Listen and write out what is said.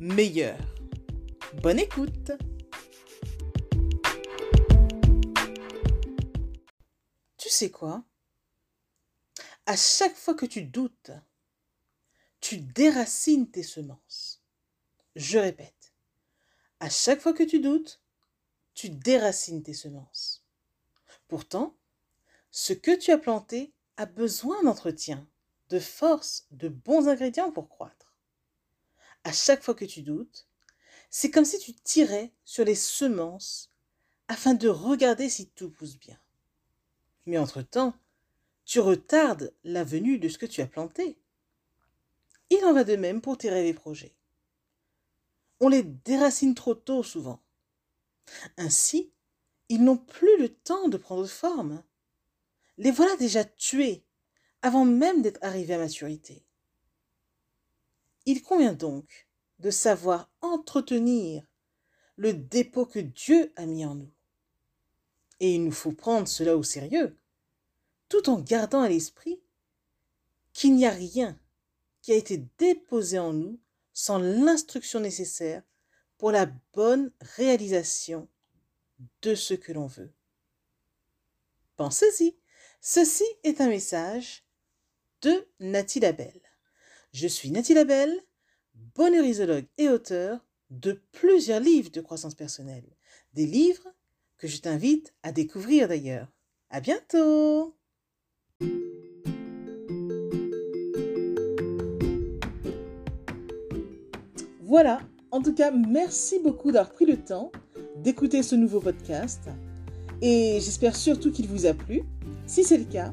meilleur. Bonne écoute Tu sais quoi? À chaque fois que tu doutes, tu déracines tes semences. Je répète à chaque fois que tu doutes, tu déracines tes semences. Pourtant, ce que tu as planté a besoin d'entretien, de force, de bons ingrédients pour croître. À chaque fois que tu doutes, c'est comme si tu tirais sur les semences afin de regarder si tout pousse bien. Mais entre-temps, tu retardes la venue de ce que tu as planté. Il en va de même pour tes rêves et projets on les déracine trop tôt souvent. Ainsi, ils n'ont plus le temps de prendre forme. Les voilà déjà tués avant même d'être arrivés à maturité. Il convient donc de savoir entretenir le dépôt que Dieu a mis en nous. Et il nous faut prendre cela au sérieux, tout en gardant à l'esprit qu'il n'y a rien qui a été déposé en nous sans l'instruction nécessaire pour la bonne réalisation de ce que l'on veut. Pensez-y, ceci est un message de Nathalie Labelle. Je suis Nathalie Labelle, bonheurisologue et auteur de plusieurs livres de croissance personnelle. Des livres que je t'invite à découvrir d'ailleurs. À bientôt! Voilà, en tout cas, merci beaucoup d'avoir pris le temps d'écouter ce nouveau podcast et j'espère surtout qu'il vous a plu. Si c'est le cas,